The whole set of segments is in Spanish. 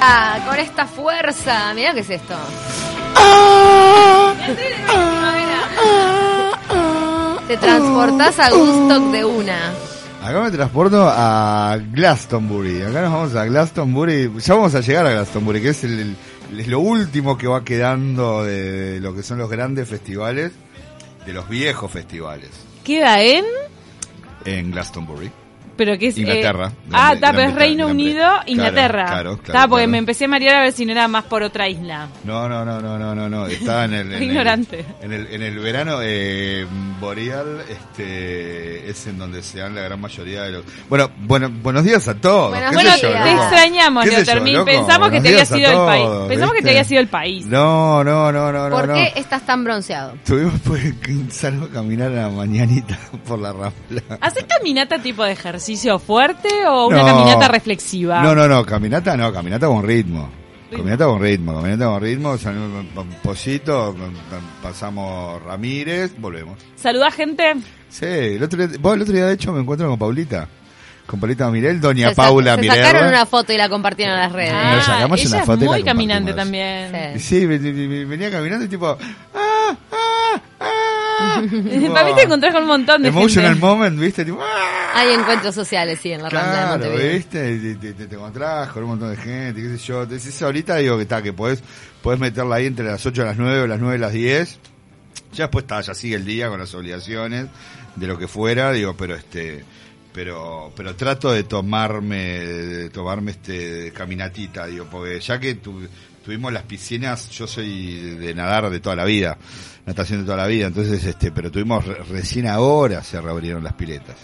Ah, con esta fuerza. Mirá qué es esto. Te transportás a Gustock de una. Acá me transporto a Glastonbury. Acá nos vamos a Glastonbury. Ya vamos a llegar a Glastonbury, que es, el, el- es lo último que va quedando de, de lo que son los grandes festivales, de los viejos festivales Queda en. en Glastonbury. Pero que es. eh, Inglaterra. ah, está, pero es Reino Unido. Inglaterra. Claro, claro, Está, porque me empecé a marear a ver si no era más por otra isla. No, no, no, no, no, no, no. Está en el. en el- Ignorante. En el, en el verano eh, boreal, este, es en donde se dan la gran mayoría de los. Bueno, bueno, buenos días a todos. Buenos ¿Qué Bueno, sé yo, días. te loco? extrañamos, ¿Qué sé yo, Leotermín. loco? Pensamos que te había sido el país. Pensamos que te había sido el país. No, no, no, no, no. ¿Por no. qué estás tan bronceado? Tuvimos pues que salgo a caminar a la mañanita por la rambla. ¿Haces caminata tipo de ejercicio fuerte o una No. caminata reflexiva? No, no, no, caminata no, caminata con ritmo. Caminata con ritmo, caminata con ritmo, salimos un pollito, pasamos Ramírez, volvemos. ¿Saludá gente? Sí, el otro día, vos el otro día de hecho me encuentro con Paulita. Con Paulita Mirel, doña Se Paula se Mirel. sacaron una foto y la compartieron en las redes. Ah, Nos sacamos ella una foto y es la muy caminante compartimos. también. Sí. Sí, ve- ve- ve- venía caminando y tipo... ¡Ah! ¡Ah! ¡Ah! Para mí te encontrás con un montón de Emotional gente. moment, ¿viste? Tipo, ¡ah! Hay encuentros sociales, sí, en la Rambla de Claro, Montevideo. ¿viste? Te, te, te encontrás con un montón de gente, qué sé yo. Entonces, ahorita digo que está, que podés, podés meterla ahí entre las 8 y las 9 o las 9 y las 10. Ya después está, ya sigue el día con las obligaciones de lo que fuera, digo, pero este pero pero trato de tomarme de tomarme este caminatita, digo, porque ya que tu- tuvimos las piscinas, yo soy de nadar de toda la vida, natación de toda la vida, entonces este, pero tuvimos re- recién ahora se reabrieron las piletas.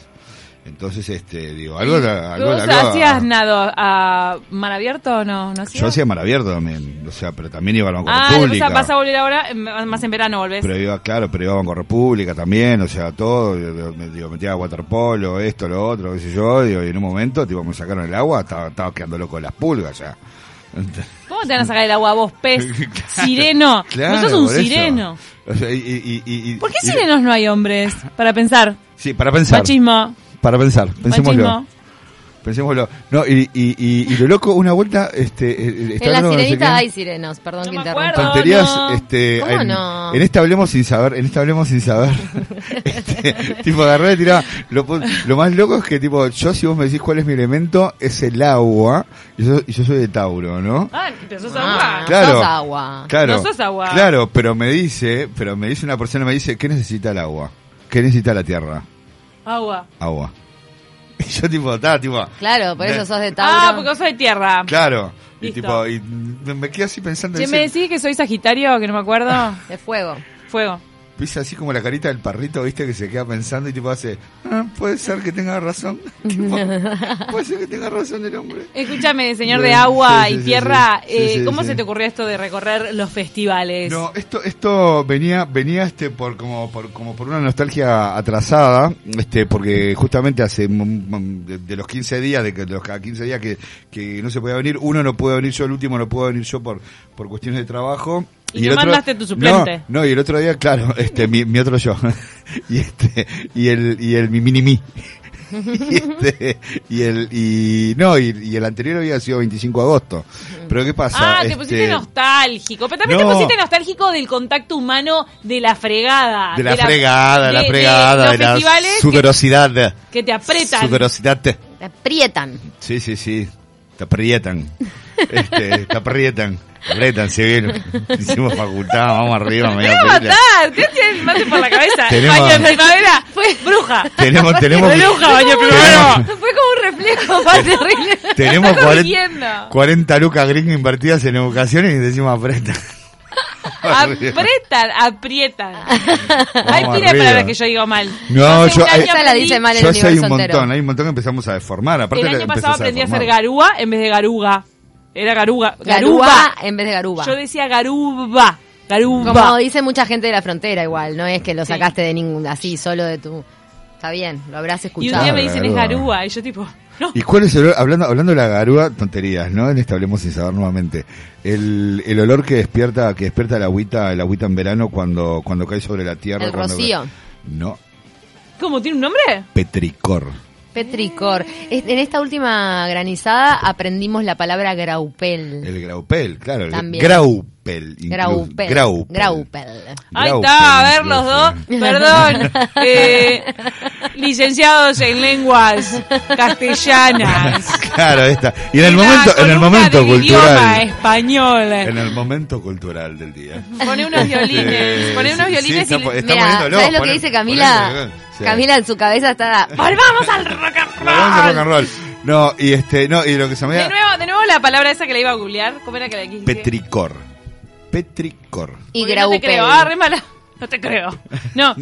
Entonces, este, digo, algo, algo, ¿Vos algo- hacías nado a mar abierto o no? ¿No hacías? yo hacía mar abierto también, o sea, pero también iba a Banco Ah, República. sea, vas a volver ahora, más en verano volvés. Pero iba, claro, pero iba a Banco República también, o sea, todo, digo, me digo, metía a waterpolo, esto, lo otro, qué sé yo, digo, y en un momento, tipo, me sacaron el agua, estaba, estaba quedando loco de las pulgas ya. ¿Cómo te van a sacar el agua vos, pez? Sireno. Claro, Vos sos un sireno. O sea, y, y- y- ¿Por qué sirenos no hay hombres? Para pensar. Sí, para pensar. Machismo. Para pensar, pensémoslo. Machismo. Pensémoslo. No, y, y, y, y lo loco, una vuelta, este, eh, eh, En estaba la con no sé sirenita hay sirenos, perdón No que interrumpa. tonterías no. este ¿Cómo en, no? en este hablemos sin saber en este hablemos sin saber este, tipo agarré y tiraba lo, más loco es que tipo yo si vos me decís cuál es mi elemento es el agua y yo, y yo soy de Tauro ¿no? Ah, pero sos Ah, agua. no Claro. sos agua. claro no sos agua. claro pero me dice pero me dice una persona me dice ¿qué necesita el agua? ¿qué necesita la tierra? Agua. agua y yo tipo estaba tipo Claro, por eso sos de Tauro. Ah, porque de tierra. claro y tipo y me, me quedé así pensando Si me decís que soy Sagitario, que no me acuerdo, De fuego. fuego. Viste así como la carita del perrito, viste, que se queda pensando y tipo hace, ah, puede ser que tenga razón. Tipo, puede ser que tenga razón el hombre. Escúchame, señor de agua sí, y sí, tierra, sí, eh, ¿cómo se te ocurrió esto de recorrer los festivales? No, esto, esto venía, venía este por como por como por una nostalgia atrasada, este, porque justamente hace de, de los 15 días, de, que- de los cada 15 días que, que no se podía venir, uno no puede venir yo, el último no puedo venir yo por, por cuestiones de trabajo. Y no mandaste tu suplente. No, no, y el otro día, claro, este, mi, mi otro yo. y este, y el, y el mi mini mí. y este, y el, y, no, y, y el anterior había sido 25 de agosto. Pero ¿qué pasa? Ah, te Este, pusiste nostálgico. Pero también No. te pusiste nostálgico del contacto humano de la fregada. De la fregada, de la de- fregada, los de la festivales que, sudorosidad. que te apretan. Sudorosidad. Te aprietan. Sí, sí, sí. Te aprietan. Este, te aprietan. Aprietan, sí, bien. Hicimos facultad, vamos arriba, ¡Te media voy a pila. matar! ¿Qué tienes mate por la cabeza? Tenemos- Baño de primavera. Fue bruja. Tenemos, tenemos, Bruja, baño primavera. Fue como un reflejo más terrible. tenemos Está 40, corrigiendo. 40 lucas gringas invertidas en educación y decimos apretan. Apretan, aprietan. Hay pila de palabras que yo digo mal. No, yo- Esa la aprendí- dice mal el Yo sé, hay un montón, entero. hay un montón que empezamos a deformar. Aparte El año pasado empezás a aprendí a hacer garúa en vez de garuga. Era garuga. Garuba en vez de garuba. Yo decía garuba. Garuba. Como dice mucha gente de la frontera igual, no es que lo Sí. sacaste de ningún, así, solo de tu... Está bien, lo habrás y un escuchado. día me dicen es garúa. Y yo tipo, no. ¿Y cuál es el olor? Hablando, hablando de la garúa, tonterías, ¿no? En este hablemos sin saber nuevamente. El, el olor que despierta, que despierta el agüita, el agüita en verano cuando, cuando cae sobre la tierra. El cuando- rocío. No, ¿Cómo tiene un nombre? petricor. Petricor. En esta última granizada aprendimos la palabra graupel. El graupel, claro. El También. Graupel. Graupel. Graupel. Graupel. Ahí está, a ver los dos. Perdón. eh, licenciados en lenguas castellanas. Claro, ahí está. Y en el momento, en el momento idioma cultural. español. En el momento cultural del día. Pone unos violines. Pone unos violines sí, y... está, está Mira, ¿sabes lo que dice Camila? sí. Camila en su cabeza está... ¡Volvamos al rock and rock roll! and roll. No, y este, no, y lo que se me De da nuevo, de nuevo la palabra esa que le iba a googlear. ¿Cómo era que la dije? petricor. Petricor. Y Porque No te creo, ah, re mala. No te creo. No.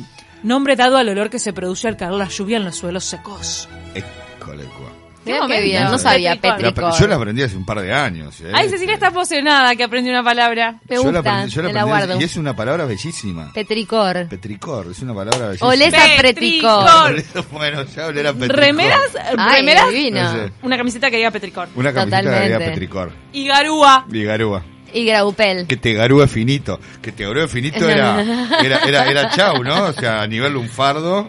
Nombre dado al olor que se produce al caer la lluvia en los suelos secos. École, no sabía Petricor. La- yo la aprendí hace un par de años. ¿eh? Ay, Cecilia está emocionada que aprendió una palabra. Me Yo la gusta, aprendí- yo la me la aprendí guardo. Y es una palabra bellísima. Petricor. Petricor, es una palabra bellísima. Olés a Petricor. Petricor. bueno, ya olera a Petricor. Remeras, Ay, remeras, divino. No sé. una camiseta que diga Petricor. Una camiseta que Totalmente. diga Petricor. Y Garúa. Y garúa. Y graupel. Que te garúe finito. Que te garúe finito era, era, era, era chau, ¿no? O sea, a nivel lunfardo,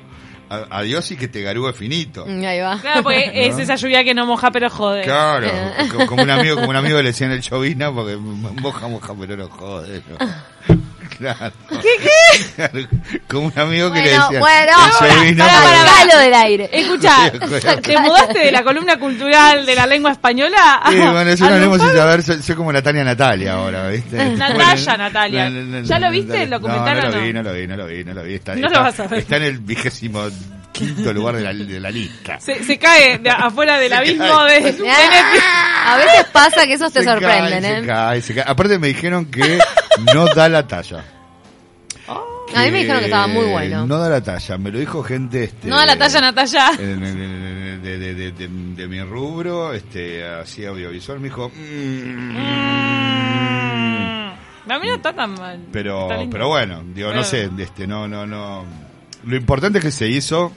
a- adiós y que te garúe finito. Mm, Ahí va. Claro, porque es esa lluvia que no moja pero jode. Claro, co- como un amigo, como un amigo le decía en el chovina, porque moja, moja, pero no jode, ¿no? Claro. ¿Qué, qué? Como un amigo que le Bueno, decía. bueno, chovina, para, para, para. Sacalo del aire. Escucha, ¿te mudaste de la columna cultural de la lengua española? a- Sí, bueno, eso a no hablemos Lunfardo? sin saber, soy, soy como Natalia Natalia ahora, ¿viste? Natalia, Bueno, Natalia. ¿Ya lo viste el documental no, no o lo no? vi, no lo vi, no lo vi, no lo vi. Está, No lo está- vas a ver. Está en el vigésimo quinto lugar de la, de la lista. Se, se cae de afuera del Se abismo cae. de, de Netflix. A veces pasa que esos te Se cae, sorprenden, se ¿eh? cae, se cae. Aparte me dijeron que no da la talla. A mí me dijeron que estaba muy bueno. No da la talla, me lo dijo gente... Este, No a la talla, Natalia. De, de, de, de- de mi rubro, este, así audiovisual, me dijo... "Mm". A mí no está tan mal. Pero, pero bueno, digo, no sé, este, no, no, no. Lo importante es que se hizo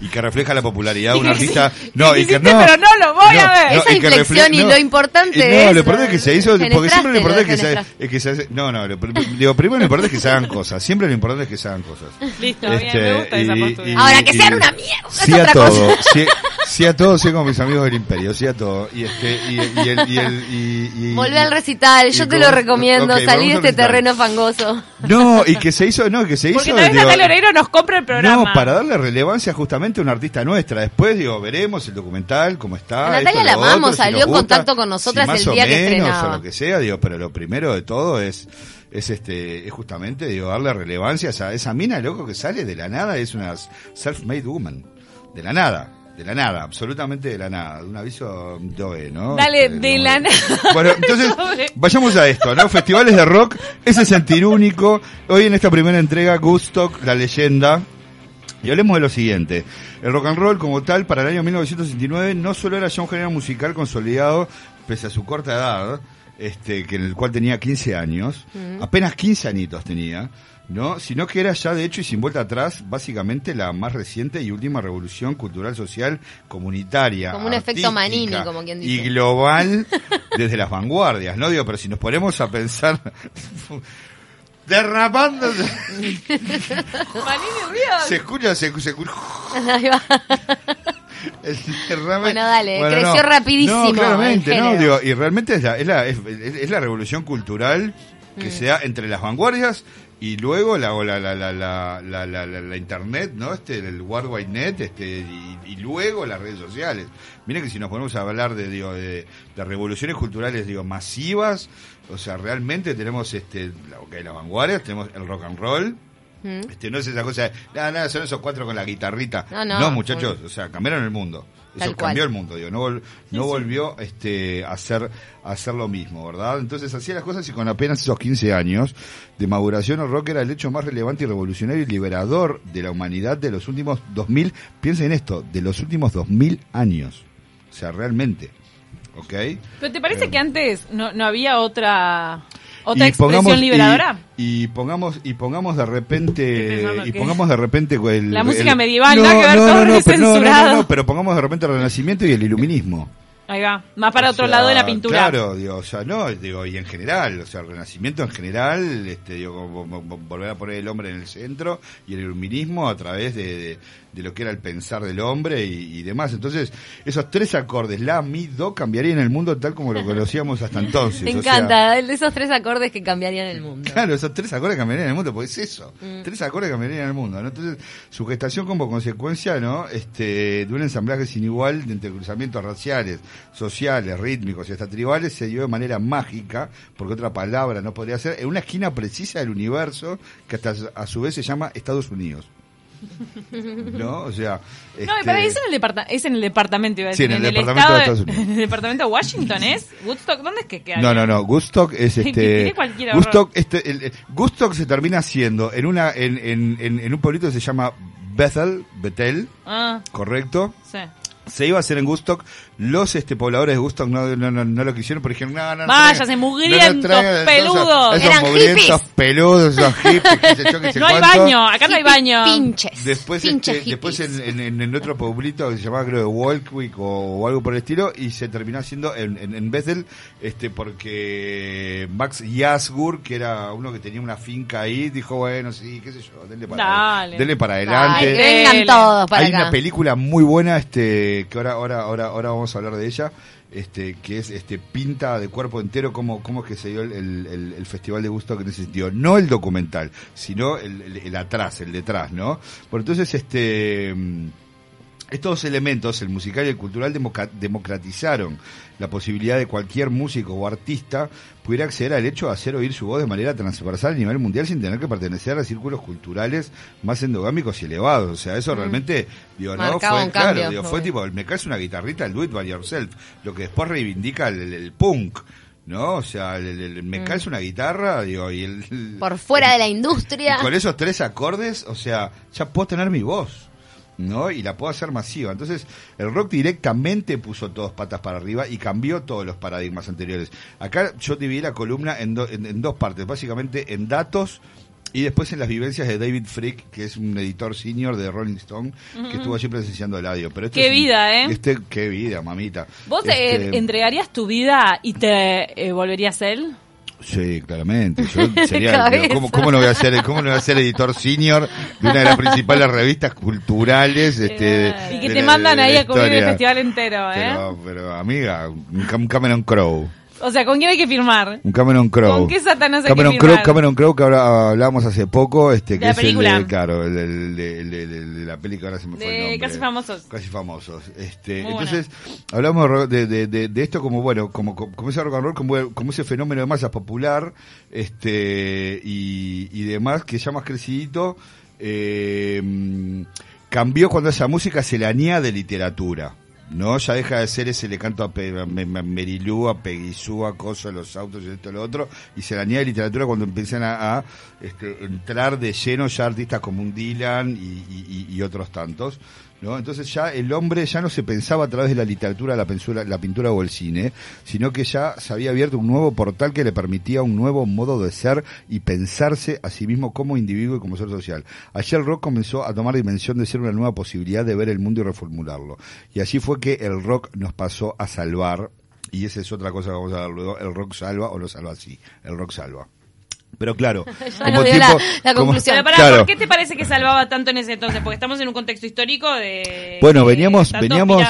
y que refleja la popularidad de un Y artista. sí, No, y y que no. pero no lo voy a ver. Esa y que inflexión refle- y no, lo importante y no, es, lo importante es que se hizo, porque siempre lo importante es que se, es que se hace- no, no, lo, digo, primero lo importante es que se hagan cosas, siempre lo importante es que se hagan cosas. Listo, bien, me gusta esa postura. y- Ahora, que y- sean una mierda, Sí es a otra todo, cosa. sí, sí a todo, sí como mis amigos del imperio, sí a todo. Y este, y, y el, y el, y, y- Volvé al recital, yo te lo recomiendo, ok, salí de este terreno fangoso. No, y que se hizo, no, que se hizo. Porque tal vez digo, Natalia nos compra el programa. no, para darle relevancia justamente a una artista nuestra. Después, digo, veremos el documental, cómo está. A Natalia esto, la amamos, otro, salió en gusta, contacto con nosotras si el o día que menos, estrenaba. O lo que sea, digo, pero lo primero de todo es, es este, es justamente, digo, darle relevancia a esa, esa mina, loco, que sale de la nada, es una self-made woman. De la nada. De la nada, absolutamente de la nada. Un aviso doe, ¿no? Dale, Este, de la nada. Bueno, entonces, vayamos a esto, ¿no? Festivales de rock, ese sentir único. Hoy en esta primera entrega, Gustock, la leyenda. Y hablemos de lo siguiente. El rock and roll como tal para el año 1969 no solo era ya un género musical consolidado pese a su corta edad, este, que en el cual tenía 15 años, apenas 15 añitos tenía, ¿no? Sino que era ya de hecho y sin vuelta atrás, básicamente la más reciente y última revolución cultural, social, comunitaria. Como un efecto Manini, como quien Y dice. global desde las vanguardias, ¿no? Digo, pero si nos ponemos a pensar derrapándose Manini Ríos. se escucha, se, se escucha. Bueno, dale, creció rapidísimo No, claramente, no, digo, y realmente es la, es la, es, es la revolución cultural Mm. que se da entre las vanguardias y luego la, la, la, la, la, la, la- la- la internet, ¿no? Este, el World Wide Net, este, y, y luego las redes sociales. Miren que si nos ponemos a hablar de, digo, de, de revoluciones culturales, digo, masivas, o sea, realmente tenemos, este, la, ok, las vanguardias, tenemos el rock and roll, Mm. este, no es esa cosa de, nada, nada, son esos cuatro con la guitarrita. No, no. muchachos, o sea, cambiaron el mundo. Eso Tal cual. cambió el mundo, digo, no, vol- no volvió este, a, hacer, a hacer lo mismo, ¿verdad? Entonces hacía las cosas y con apenas esos 15 años de maduración, el rock era el hecho más relevante y revolucionario y liberador de la humanidad de los últimos 2000, piensen en esto, de los últimos 2000 años. O sea, realmente. ¿Ok? ¿Pero te parece que antes no, no había otra otra Y expresión pongamos- liberadora? Y, y pongamos y pongamos de repente y pongamos de repente el, La música el- medieval, nada que ver, todo pero, no, no, no, pero pongamos de repente el renacimiento y el iluminismo. Ahí va, más para O otro sea, lado de la pintura. Claro, digo, o sea, no, digo, y en general, o sea, el renacimiento en general, este, digo, vo- vo- vo- volver a poner el hombre en el centro y el iluminismo a través de, de, de lo que era el pensar del hombre y, y demás. Entonces, esos tres acordes, la, mi, do, cambiarían el mundo tal como lo conocíamos hasta entonces. Me O sea, encanta, esos tres acordes que cambiarían el mundo. Claro, esos tres acordes cambiarían el mundo, porque es eso. Mm. Tres acordes cambiarían el mundo, ¿no? Entonces, su gestación como consecuencia, ¿no? Este, de un ensamblaje sin igual de entrecruzamientos raciales, sociales, rítmicos y hasta tribales se dio de manera mágica, porque otra palabra no podría ser, en una esquina precisa del universo que hasta a su vez se llama Estados Unidos. ¿No? O sea. No, este, pero es en el, departa- es en el departamento, iba a Sí, decir. en el departamento de Estados Unidos. En el departamento de Washington, ¿es? ¿Woodstock? ¿Dónde es que queda? No, no, no. Gustock es este. Gustock, este, el- el- Gustock se termina haciendo en una, en, en, en, en un pueblito que se llama Bethel, Bethel, Ah, correcto. sí. Se iba a hacer en Gustock. Los este pobladores de Gustock no, no, no, no lo quisieron porque dijeron, no, no, no. Váyanse, traigan- mugrientos, traigan peludos. Esos, esos Eran mugrientos hippies. peludos, esos hippies, que se yo, que sé No hay cuánto. baño, acá no hay baño. Pinches. Después, pinches este, después hippies. en, en, en otro pueblito que se llamaba creo de Walkwick o, o algo por el estilo y se terminó haciendo en, en, en Bethel este porque Max Yasgur que era uno que tenía una finca ahí dijo bueno sí qué sé yo denle para Dale. denle para adelante vengan todos para hay acá. una película muy buena este que ahora ahora ahora ahora vamos a hablar de ella este que es este pinta de cuerpo entero cómo cómo es que se dio el, el, festival de gusto en ese sentido no el documental sino el atrás el detrás no por entonces este mm, estos elementos, el musical y el cultural, democratizaron la posibilidad de cualquier músico o artista pudiera acceder al hecho de hacer oír su voz de manera transversal a nivel mundial sin tener que pertenecer a círculos culturales más endogámicos y elevados. O sea, eso realmente, digo, no, Mm. Fue, claro, cambio, digo, fue tipo, me caes una guitarrita, el do it by yourself, lo que después reivindica el, el- el punk. ¿No? O sea, el, el- me Mm. caes una guitarra, digo, y el, el- Por fuera de la industria. y con esos tres acordes, o sea, ya puedo tener mi voz, ¿no? Y la puedo hacer masiva. Entonces, el rock directamente puso todos patas para arriba y cambió todos los paradigmas anteriores. Acá yo dividí la columna en, do- en- en dos partes, básicamente en datos y después en las vivencias de David Frick, que es un editor senior de Rolling Stone, que estuvo siempre presenciando el audio. Pero Qué es vida, ¿eh? Este, qué vida, mamita. ¿Vos eh, Este, entregarías tu vida y te eh, volverías él? Sí, claramente. Yo sería. ¿cómo, cómo no voy a ser, cómo no voy a ser editor senior de una de las principales revistas culturales? Este, y que te la- mandan ahí a cubrir el festival entero, ¿eh? Pero, pero, amiga, un Cameron Crowe. O sea, ¿con quién hay que firmar? Un Cameron Crowe. ¿Con qué Satanás hay Cameron que Crowe, firmar? Cameron Crowe que hablábamos hace poco, este, que la es el película. de, claro, el, de, el de- de la película, ahora se me fue el De nombre. Casi Famosos. Casi famosos. Este, Muy entonces, hablamos de de, de, esto como, bueno, como, como, ese rock and roll, como, como ese fenómeno de masa popular, este, y, y demás, que ya más crecidito, eh, cambió cuando esa música se le añade literatura. No, ya deja de ser ese le canto a, Pe- a Me- Me- Merilú, a Peguizú, a Coso, a los autos y esto y lo otro, y se le añade literatura cuando empiezan a, este, entrar de lleno ya artistas como un Dylan y- y- y otros tantos. ¿No? Entonces ya el hombre ya no se pensaba a través de la literatura, la pintura, la pintura o el cine, sino que ya se había abierto un nuevo portal que le permitía un nuevo modo de ser y pensarse a sí mismo como individuo y como ser social. Allí el rock comenzó a tomar dimensión de ser una nueva posibilidad de ver el mundo y reformularlo. Y así fue que el rock nos pasó a salvar, y esa es otra cosa que vamos a ver luego, el rock salva o no salva así, el rock salva. Pero claro, Ya la- la como- conclusión. Pero pará, claro. ¿por qué te parece que salvaba tanto en ese entonces? Porque estamos en un contexto histórico de... Bueno, veníamos- todos veníamos-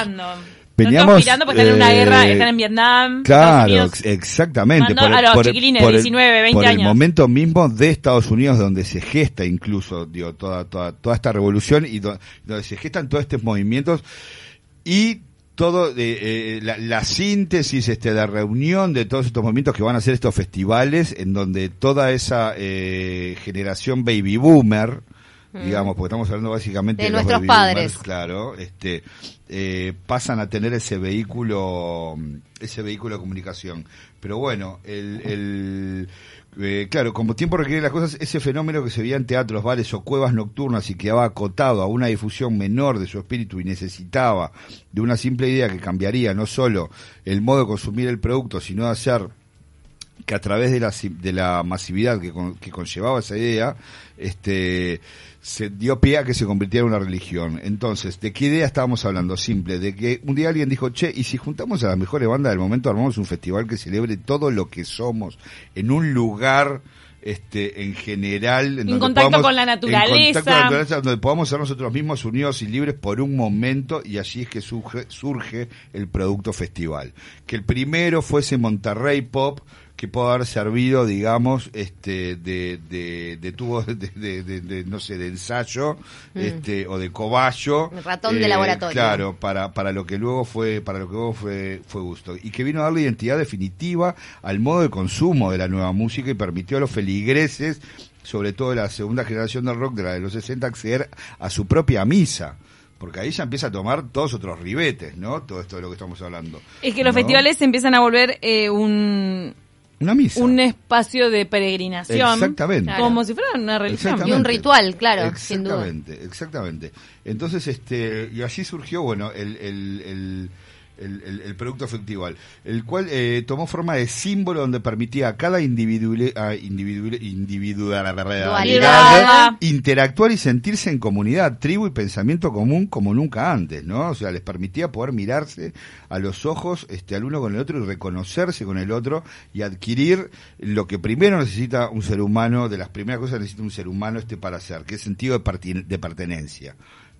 veníamos, todos pirando porque están en una eh, guerra, están en Vietnam. Claro, exactamente. mandó a los chiquilines de 19, 20 por el años. momento mismo de Estados Unidos donde se gesta incluso digo, toda, toda, toda esta revolución y do- donde se gestan todos estos movimientos y todo eh, eh, la, la síntesis este de reunión de todos estos movimientos que van a ser estos festivales en donde toda esa eh, generación baby boomer digamos porque estamos hablando básicamente De de, los nuestros baby padres. boomers, claro este eh, pasan a tener ese vehículo ese vehículo de comunicación pero bueno el, el eh, claro, como tiempo requiere las cosas, ese fenómeno que se veía en teatros, bares o cuevas nocturnas y quedaba acotado a una difusión menor de su espíritu y necesitaba de una simple idea que cambiaría no solo el modo de consumir el producto, sino de hacer que a través de la, de la masividad que, con- que conllevaba esa idea, este, se dio pie a que se convirtiera en una religión. Entonces, ¿de qué idea estábamos hablando? Simple, de que un día alguien dijo, che, y si juntamos a las mejores bandas del momento, armamos un festival que celebre todo lo que somos en un lugar este, en general. En contacto podamos- con la en naturaleza. contacto con la naturaleza, donde podamos ser nosotros mismos unidos y libres por un momento y allí es que surge, surge el producto festival. Que el primero fuese Monterrey Pop, que puede haber servido, digamos, este, de, de, de tubos de, de- de- de, no sé, de ensayo, este, o de cobayo. Ratón de laboratorio. Claro, para, para lo que luego fue, para lo que luego fue, fue gusto. Y que vino a darle identidad definitiva al modo de consumo de la nueva música y permitió a los feligreses, sobre todo de la segunda generación del rock, de la de los 60, acceder a su propia misa. Porque ahí ya empieza a tomar todos otros ribetes, ¿no? Todo esto de lo que estamos hablando. Es que los festivales se empiezan a volver eh, un, Una misa. un espacio de peregrinación. Exactamente. Como si fuera una religión. Y un ritual, claro, sin duda. Exactamente, exactamente. Entonces, este, y así surgió, bueno, el, el, el, el, el- el producto festival, el cual eh, tomó forma de símbolo donde permitía a cada individual, individualidad interactuar y sentirse en comunidad, tribu y pensamiento común como nunca antes, ¿no? O sea, les permitía poder mirarse a los ojos este, al uno con el otro y reconocerse con el otro y adquirir lo que primero necesita un ser humano, de las primeras cosas que necesita un ser humano este para ser, que es sentido de, de pertenencia.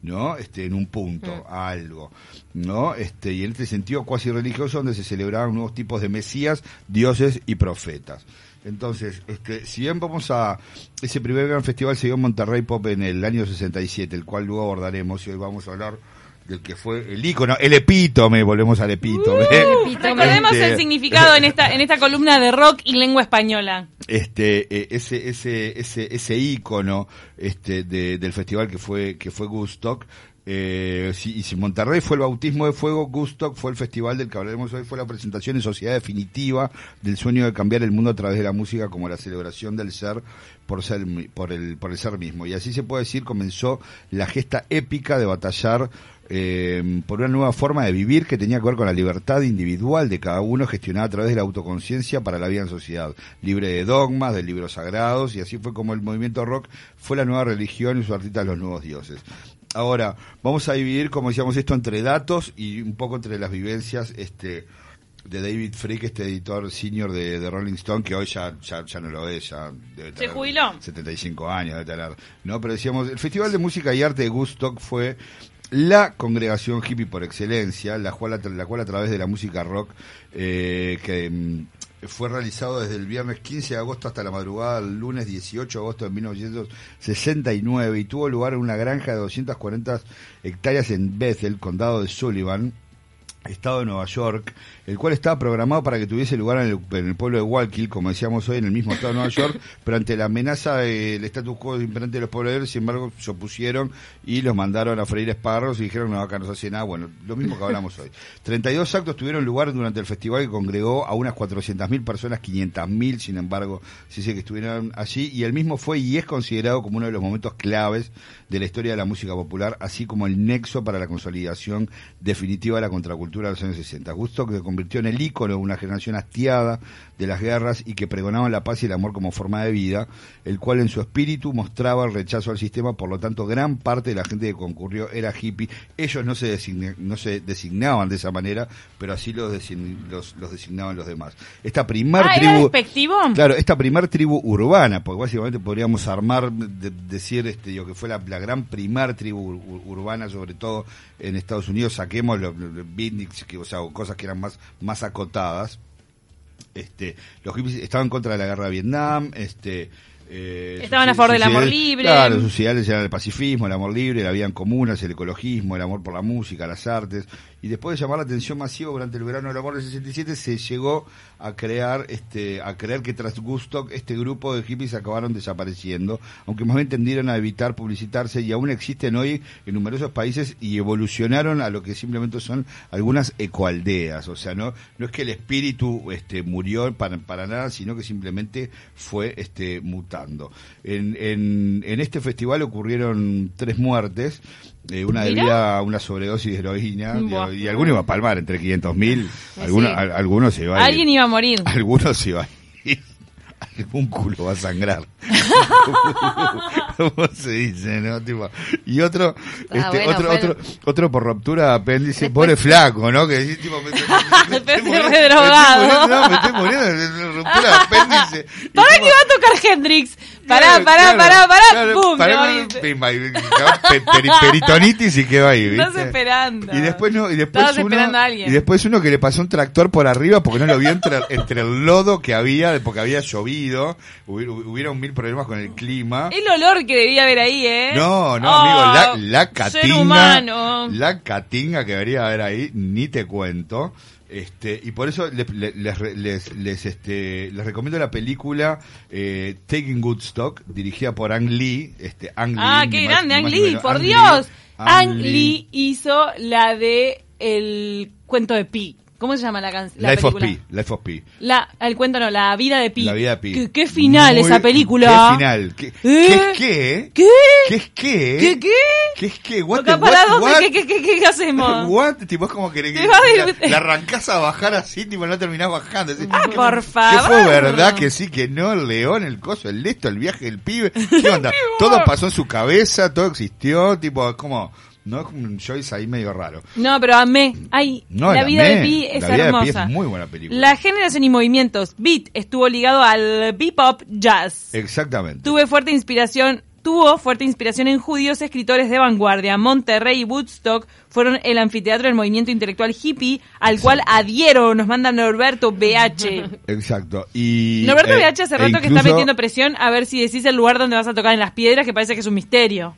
¿No? Este, en un punto, a algo, ¿no? Este, y en este sentido cuasi religioso donde se celebraban nuevos tipos de mesías, dioses y profetas. Entonces, este, si bien vamos a, ese primer gran festival se dio en Monterrey Pop en el año 67, el cual luego abordaremos y hoy vamos a hablar del que fue el ícono, el epítome, volvemos al epítome. Recordemos Este, el significado en esta, en esta columna de rock y lengua española. este eh, ese ese ese ese ícono este de- del festival que fue que fue Gustock eh, si, y si Monterrey fue el bautismo de fuego, Gustock fue el festival del que hablaremos hoy, fue la presentación en sociedad definitiva del sueño de cambiar el mundo a través de la música como la celebración del ser por ser por el por el ser mismo. Y así se puede decir comenzó la gesta épica de batallar eh, por una nueva forma de vivir que tenía que ver con la libertad individual de cada uno gestionada a través de la autoconciencia para la vida en sociedad, libre de dogmas, de libros sagrados, y así fue como el movimiento rock fue la nueva religión y sus artistas los nuevos dioses. Ahora, vamos a dividir, como decíamos, esto entre datos y un poco entre las vivencias, este, de David Frick, este editor senior de, de Rolling Stone, que hoy ya, ya, ya no lo es, ya debe tener jubiló. 75 años debe tener, ¿no? Pero decíamos, el Festival de Música y Arte de Gustock fue la congregación hippie por excelencia, la cual, la cual a través de la música rock, eh, que mm, fue realizado desde el viernes 15 de agosto hasta la madrugada del lunes 18 de agosto de 1969 y tuvo lugar en una granja de 240 hectáreas en Bethel, condado de Sullivan, Estado de Nueva York, el cual estaba programado para que tuviese lugar en el, en el pueblo de Guayaquil, como decíamos hoy, en el mismo Estado de Nueva York, pero ante la amenaza del status quo imperante de los pobladores, sin embargo, se opusieron y los mandaron a freír espárragos y dijeron, no, acá no se hace nada, bueno, lo mismo que hablamos hoy. 32 actos tuvieron lugar durante el festival que congregó a unas 400.000 personas, 500.000, sin embargo, se dice que estuvieron allí, y el mismo fue y es considerado como uno de los momentos claves de la historia de la música popular, así como el nexo para la consolidación definitiva de la contracultura de los años 60. Gusto que se convirtió en el ícono de una generación hastiada de las guerras y que pregonaban la paz y el amor como forma de vida, el cual en su espíritu mostraba el rechazo al sistema, por lo tanto gran parte de la gente que concurrió era hippie. Ellos no se, no se designaban de esa manera, pero así los, design- los, los designaban los demás. Esta primer Ah, ¿era tribu... Claro, esta primer tribu urbana, porque básicamente podríamos armar, de- decir este, digo, que fue la, la gran primer tribu ur- ur- urbana, sobre todo en Estados Unidos, saquemos los, los- los o sea, cosas que eran más, más acotadas. Este, los hippies estaban contra de la guerra de Vietnam, este, eh, Estaban a favor del amor libre. Claro, sus ideales eran el pacifismo, el amor libre, la vida en común, el ecologismo, el amor por la música, las artes. Y después de llamar la atención masiva durante el verano del amor del 67, se llegó a crear, este, a creer que tras Gustock este grupo de hippies acabaron desapareciendo, aunque más bien tendieron a evitar publicitarse y aún existen hoy en numerosos países y evolucionaron a lo que simplemente son algunas ecoaldeas. O sea, no, no es que el espíritu este, murió para, para nada, sino que simplemente fue este, mutando. En, en, en este festival ocurrieron tres muertes. Eh, una Mirá. debida a una sobredosis de heroína Buah. y alguno iba a palmar entre 500 mil, algunos, Sí. al- algunos se iba a ir. Alguien iba a morir. Algunos se va a ir. Algún culo va a sangrar. ¿Cómo se dice, no? Tipo, y otro, este, Ah, bueno, otro, otro, otro por ruptura de apéndice, pobre flaco, ¿no? Que decís, tipo, me, me- me- me estoy muriendo, estoy no, me estoy muriendo, ruptura el apéndice. ¿Para qué va a tocar Hendrix? Pará, pará, pará, pará, ¡pum! peritonitis y quedó ahí, ¿viste? Estás esperando. Y después no, y después Estabas uno, esperando a alguien. y después uno que le pasó un tractor por arriba porque no lo vio entre, entre el lodo que había, porque había llovido, hubi- hubieron mil problemas con el clima. El olor que debía haber ahí, ¿eh? No, no, Oh, amigo, la, la Ser catinga, la catinga que debería haber ahí, ni te cuento. Este, y por eso les, les, les, este, les recomiendo la película eh, Taking Good Stock, dirigida por Ang Lee. Este, Ang Ah, Lee, qué grande, Ang Lee, por Ang Lee, Dios. Ang Ang Lee. Lee hizo la de el cuento de Pi. ¿Cómo se llama la canción? Life of Pi, Life of Pi. La, el cuento no, la vida de Pi. La vida de Pi. ¿Qué, qué final Muy- esa película? ¿Qué final? ¿Qué, ¿Eh? qué es qué? ¿Qué? ¿Qué es qué? ¿Qué, qué? ¿Qué es qué? What the- what- what? ¿qué, qué, qué, qué hacemos? What? Tipo, es como que, la, la arrancás a bajar así, tipo, no terminás bajando. Decís, Ah, ¿qué- por ¿Qué favor. fue verdad? Que sí, que no, el león, el coso, el esto, el viaje, el pibe. ¿Qué onda? todo pasó en su cabeza, todo existió, tipo, es como, no es como un Joyce ahí medio raro. No, pero amé. Ay, No, la la vida amé. de Pi es La vida de Pi hermosa. es muy buena película. La generación y movimientos. Beat estuvo ligado al bebop jazz. Exactamente. Tuve fuerte inspiración, tuvo fuerte inspiración en judíos escritores de vanguardia. Monterrey y Woodstock fueron el anfiteatro del movimiento intelectual hippie al cual adhiero, nos manda Norberto BH. Exacto. Y, Norberto eh, BH hace e rato que está metiendo presión a ver si decís el lugar donde vas a tocar en las piedras, que parece que es un misterio.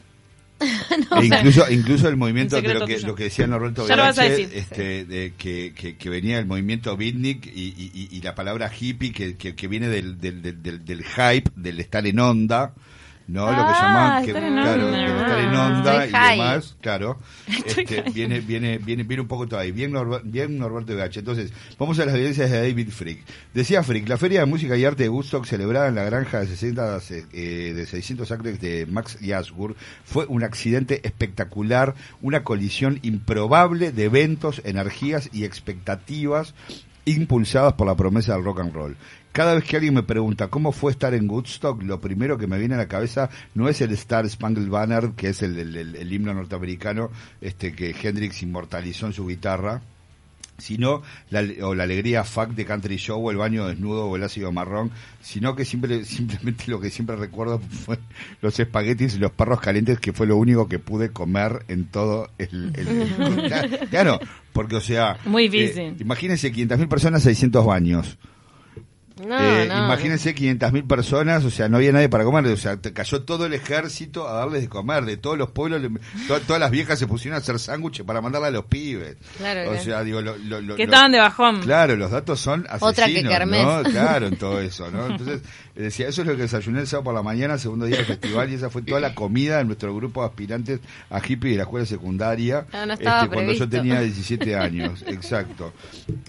E incluso, incluso el movimiento de lo que, tuyo. lo que decía Norberto Belache, este, de que, que, que venía del movimiento beatnik y, y, y- la palabra hippie que, que, que viene del, del, del, del, del hype, del estar en onda, ¿no? lo que Ah, llamaban, que, estar en claro, onda. del estar en onda Estoy y high. demás, claro. Este, viene, viene, viene, viene un poco todo ahí. Bien, Norber- bien Norberto Belache. Entonces, vamos a las evidencias de David Frick. Decía Frick, la Feria de Música y Arte de Woodstock, celebrada en la granja de 60, eh, de 600 acres de Max Yasgur, fue un accidente espectacular, una colisión improbable de eventos, energías y expectativas impulsadas por la promesa del rock and roll. Cada vez que alguien me pregunta cómo fue estar en Woodstock, lo primero que me viene a la cabeza no es el Star Spangled Banner, que es el, el- el- el himno norteamericano este que Hendrix inmortalizó en su guitarra, sino la, o la alegría fuck de Country Show o el baño desnudo o el ácido marrón, sino que siempre, simplemente lo que siempre recuerdo fue los espaguetis y los perros calientes, que fue lo único que pude comer en todo el... el- el- claro, porque o sea... Muy eh, difícil. imagínense 500.000 personas, 600 baños. No, Eh, no. imagínense 500.000 personas, o sea, no había nadie para comer, o sea, te cayó todo el ejército a darles de comer, de todos los pueblos, le- to- todas las viejas se pusieron a hacer sándwiches para mandarle a los pibes. Claro, o claro. sea, digo, lo, lo- lo- Que estaban de bajón. Claro, los datos son asesinos, Otra que. Claro, en todo eso, ¿no? Entonces, decía, eso es lo que desayuné el sábado por la mañana, segundo día del festival, y esa fue toda la comida de nuestro grupo de aspirantes a hippie de la escuela secundaria, no estaba este, cuando yo tenía 17 años, exacto.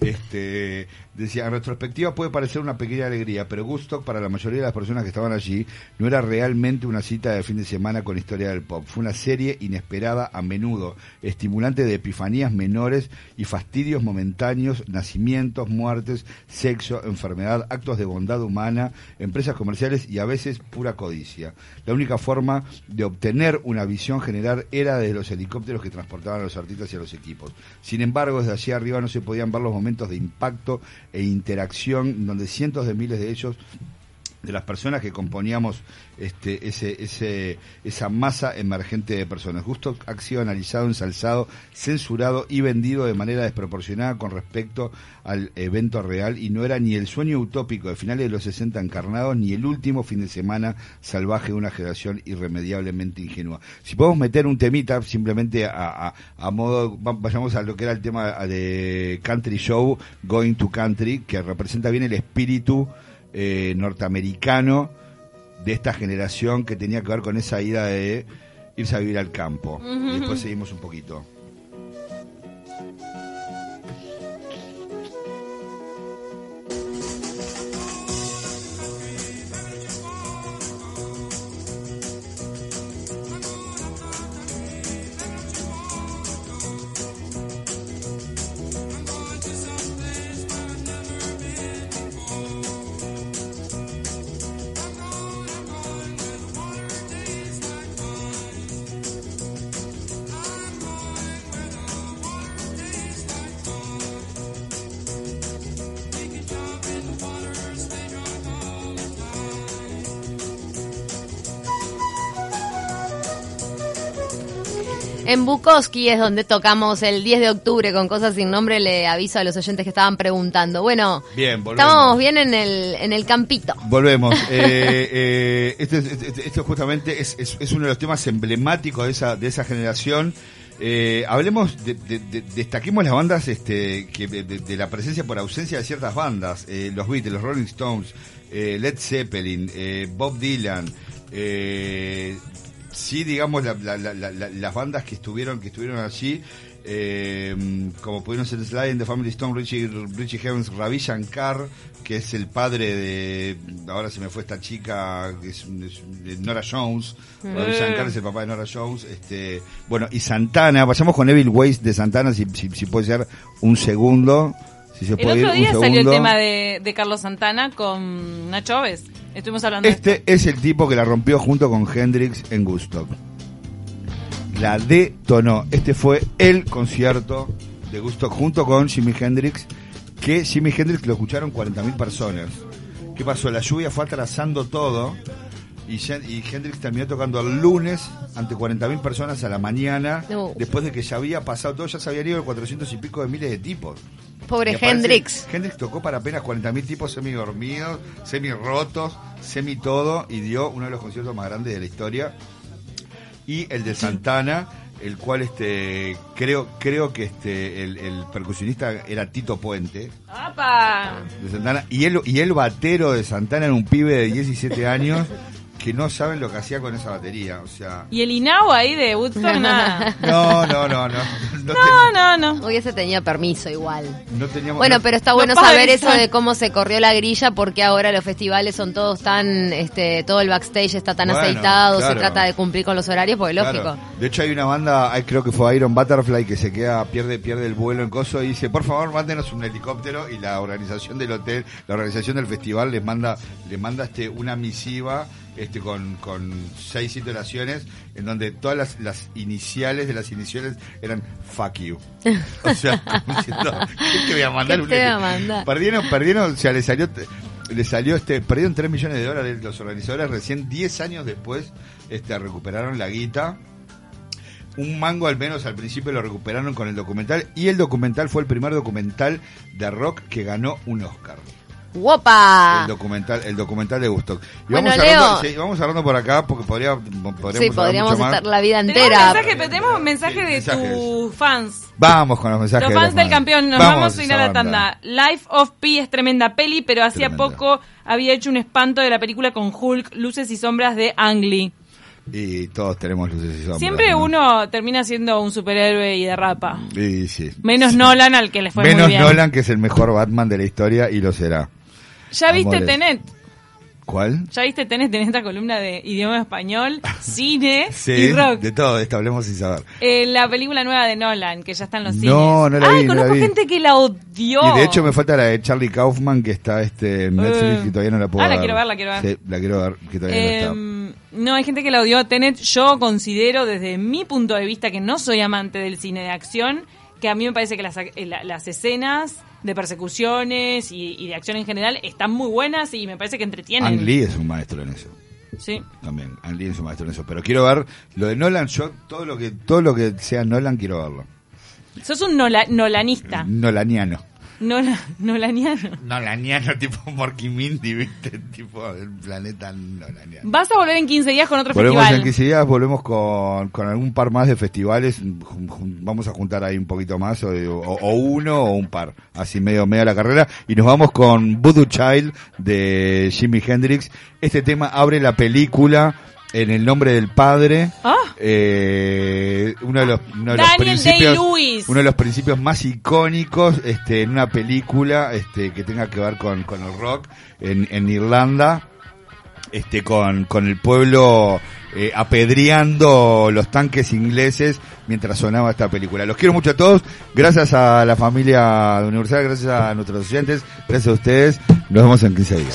Este, decía, en retrospectiva puede parecer una pequeña alegría, pero Gusto para la mayoría de las personas que estaban allí no era realmente una cita de fin de semana con historia del pop. Fue una serie inesperada a menudo, estimulante de epifanías menores y fastidios momentáneos, nacimientos, muertes, sexo, enfermedad, actos de bondad humana, empresas comerciales y a veces pura codicia. La única forma de obtener una visión general era desde los helicópteros que transportaban a los artistas y a los equipos. Sin embargo, desde allí arriba no se podían ver los momentos de impacto e interacción donde cientos de miles de ellos de las personas que componíamos este, ese, ese, esa masa emergente de personas. Justo ha sido analizado, ensalzado, censurado y vendido de manera desproporcionada con respecto al evento real y no era ni el sueño utópico de finales de los 60 encarnados ni el último fin de semana salvaje de una generación irremediablemente ingenua. Si podemos meter un temita simplemente a, a, a modo, va- vayamos a lo que era el tema de Country Show, Going to Country, que representa bien el espíritu eh, norteamericano de esta generación que tenía que ver con esa ida de irse a vivir al campo. Y después seguimos un poquito. Bukowski es donde tocamos el 10 de octubre con cosas sin nombre. Le aviso a los oyentes que estaban preguntando. Bueno, Bien, estamos bien en el, en el campito. Volvemos. Eh, eh, este, este- este justamente es, es- es uno de los temas emblemáticos de esa, de esa generación. Eh, hablemos, de, de- de- destaquemos las bandas este, que de, la presencia por ausencia de ciertas bandas. Los Beatles, los Rolling Stones, Led Zeppelin, Bob Dylan. Eh, sí, digamos, la- la- la- la- la- las bandas que estuvieron, que estuvieron allí. eh, como pudieron ser Sly and the Family Stone, Richie, Richie Havens, Ravi Shankar, que es el padre de, ahora se me fue esta chica, que es, Nora Jones, Ravi Shankar es el papá de Nora Jones, este, bueno, y Santana, vayamos con Evil Ways de Santana, si, si, si puede ser un segundo, si se El puede otro día salió el tema de, de Carlos Santana con Nacho Oves. Estuvimos hablando de Este esto. es el tipo que la rompió junto con Hendrix en Gusto. La detonó. Este fue el concierto de Gusto junto con Jimi Hendrix, que Jimi Hendrix lo escucharon 40.000 personas. ¿Qué pasó? La lluvia fue atrasando todo y, Hendrix terminó tocando el lunes ante 40.000 personas a la mañana, No. después de que ya había pasado todo, ya se habían ido de 400 y pico de miles de tipos. Pobre aparece- Hendrix. Hendrix tocó para apenas 40.000 tipos semi dormidos, semi rotos, semi todo y dio uno de los conciertos más grandes de la historia. Y el de Santana, el cual este creo creo que este el, el percusionista era Tito Puente ¡Apa! de Santana y el y el batero de Santana era un pibe de 17 años que no saben lo que hacía con esa batería, o sea, Y el Inao ahí de Woodstock, nada. no, no, no, no, no, No, no, no. Hubiese tenido permiso igual. no teníamos Bueno, no- pero está bueno saber eso de cómo se corrió la grilla, porque ahora los festivales son todos tan, este, todo el backstage está tan Bueno, aceitado, se trata de cumplir con los horarios, porque Claro. lógico. De hecho hay una banda, hay- creo que fue Iron Butterfly que se queda, pierde, pierde el vuelo en coso y dice, por favor mándenos un helicóptero y la organización del hotel, la organización del festival les manda, les manda este una misiva este con, con seis iteraciones en donde todas las, las iniciales de las iniciales eran fuck you. O sea, como diciendo, ¿qué te voy a mandar ¿Qué un te voy a heli- mandar? Perdieron, perdieron, o sea, le salió le salió este perdieron 3 millones de dólares los organizadores recién 10 años después este recuperaron la guita un mango al menos al principio lo recuperaron con el documental y el documental fue el primer documental de rock que ganó un Oscar ¡Wopa! el documental el documental de Gusto y Bueno, vamos Leo. hablando, sí, vamos hablando por acá porque podría podríamos Sí, podríamos mucho más. estar la vida Tenemos entera. mensaje, pero tenemos mensaje Sí, de mensajes. tus fans. vamos con los mensajes Los de fans del campeón, nos vamos, a ir a la tanda. Life of Pi es tremenda peli, pero hacía poco había hecho un espanto de la película con Hulk, Luces y Sombras de Ang Lee. y todos tenemos luces y sombras Siempre ¿no? uno termina siendo un superhéroe y derrapa. y sí Menos Nolan, al que le fue menos muy bien. Nolan que es el mejor Batman de la historia y lo será ¿Ya viste Amores. Tenet? ¿cuál? ¿Ya viste Tenet en esta columna de idioma español, cine Sí, y rock? de todo esto hablemos sin saber Eh, la película nueva de Nolan, que ya está en los cines. No, no la Ay, vi, no la conozco vi. gente que la odió. Y de hecho me falta la de Charlie Kaufman que está este en Netflix Eh. que todavía no la puedo Ah, la ver. quiero ver, la quiero ver. Sí, la quiero ver que todavía no está. Eh, no, hay gente que la odió. Tenet, yo considero desde mi punto de vista que no soy amante del cine de acción, que a mí me parece que las, eh, la- las escenas de persecuciones y, y de acción en general están muy buenas y me parece que entretienen. Ang Lee es un maestro en eso. Sí. También, Ang Lee es un maestro en eso. Pero quiero ver lo de Nolan, yo todo lo que todo lo que sea Nolan quiero verlo. Sos un nola- nolanista. Nolaniano. Nola- nolaniano. Nolaniano tipo Morky Mindy, ¿viste? Tipo el planeta Nolaniano. Vas a volver en 15 días con otro Volvemos festival. en 15 días, volvemos con, con algún par más de festivales. Vamos a juntar ahí un poquito más, o, o- o uno o un par, así medio media la carrera. Y nos vamos con Voodoo Child de Jimi Hendrix. Este tema abre la película en el nombre del padre. Ah. Eh, uno de los, uno de los principios, Day-Lewis. uno de los principios más icónicos, este, en una película, este, que tenga que ver con, con el rock en, en Irlanda este con, con el pueblo eh, apedreando los tanques ingleses mientras sonaba esta película. Los quiero mucho a todos, gracias a la familia de Universidad, gracias a nuestros oyentes, gracias a ustedes, nos vemos en 15 días.